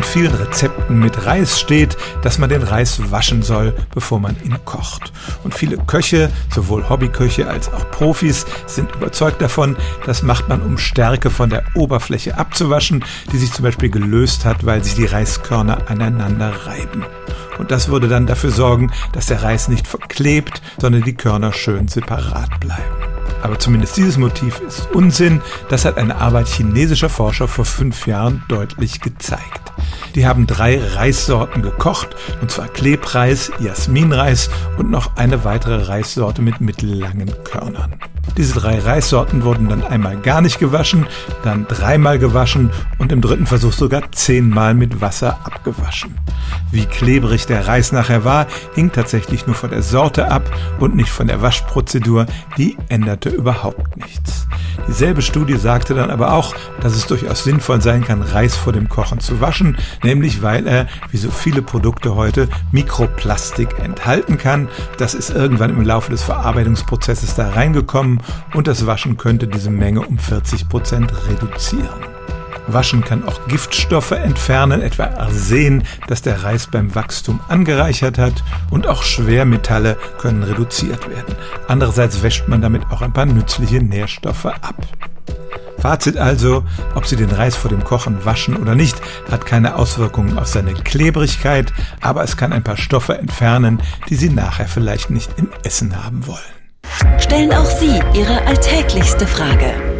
in vielen Rezepten mit Reis steht, dass man den Reis waschen soll, bevor man ihn kocht. Und viele Köche, sowohl Hobbyköche als auch Profis, sind überzeugt davon, das macht man, um Stärke von der Oberfläche abzuwaschen, die sich zum Beispiel gelöst hat, weil sich die Reiskörner aneinander reiben. Und das würde dann dafür sorgen, dass der Reis nicht verklebt, sondern die Körner schön separat bleiben. Aber zumindest dieses Motiv ist Unsinn. Das hat eine Arbeit chinesischer Forscher vor fünf Jahren deutlich gezeigt. Die haben drei Reissorten gekocht, und zwar Klebreis, Jasminreis und noch eine weitere Reissorte mit mittellangen Körnern. Diese drei Reissorten wurden dann einmal gar nicht gewaschen, dann dreimal gewaschen und im dritten Versuch sogar zehnmal mit Wasser abgewaschen. Wie klebrig der Reis nachher war, hing tatsächlich nur von der Sorte ab und nicht von der Waschprozedur, die änderte überhaupt nichts. Dieselbe Studie sagte dann aber auch, dass es durchaus sinnvoll sein kann, Reis vor dem Kochen zu waschen, nämlich weil er, wie so viele Produkte heute, Mikroplastik enthalten kann. Das ist irgendwann im Laufe des Verarbeitungsprozesses da reingekommen und das Waschen könnte diese Menge um 40 Prozent reduzieren. Waschen kann auch Giftstoffe entfernen, etwa Arsen, das der Reis beim Wachstum angereichert hat, und auch Schwermetalle können reduziert werden. Andererseits wäscht man damit auch ein paar nützliche Nährstoffe ab. Fazit also, ob Sie den Reis vor dem Kochen waschen oder nicht, hat keine Auswirkungen auf seine Klebrigkeit, aber es kann ein paar Stoffe entfernen, die Sie nachher vielleicht nicht im Essen haben wollen. Stellen auch Sie Ihre alltäglichste Frage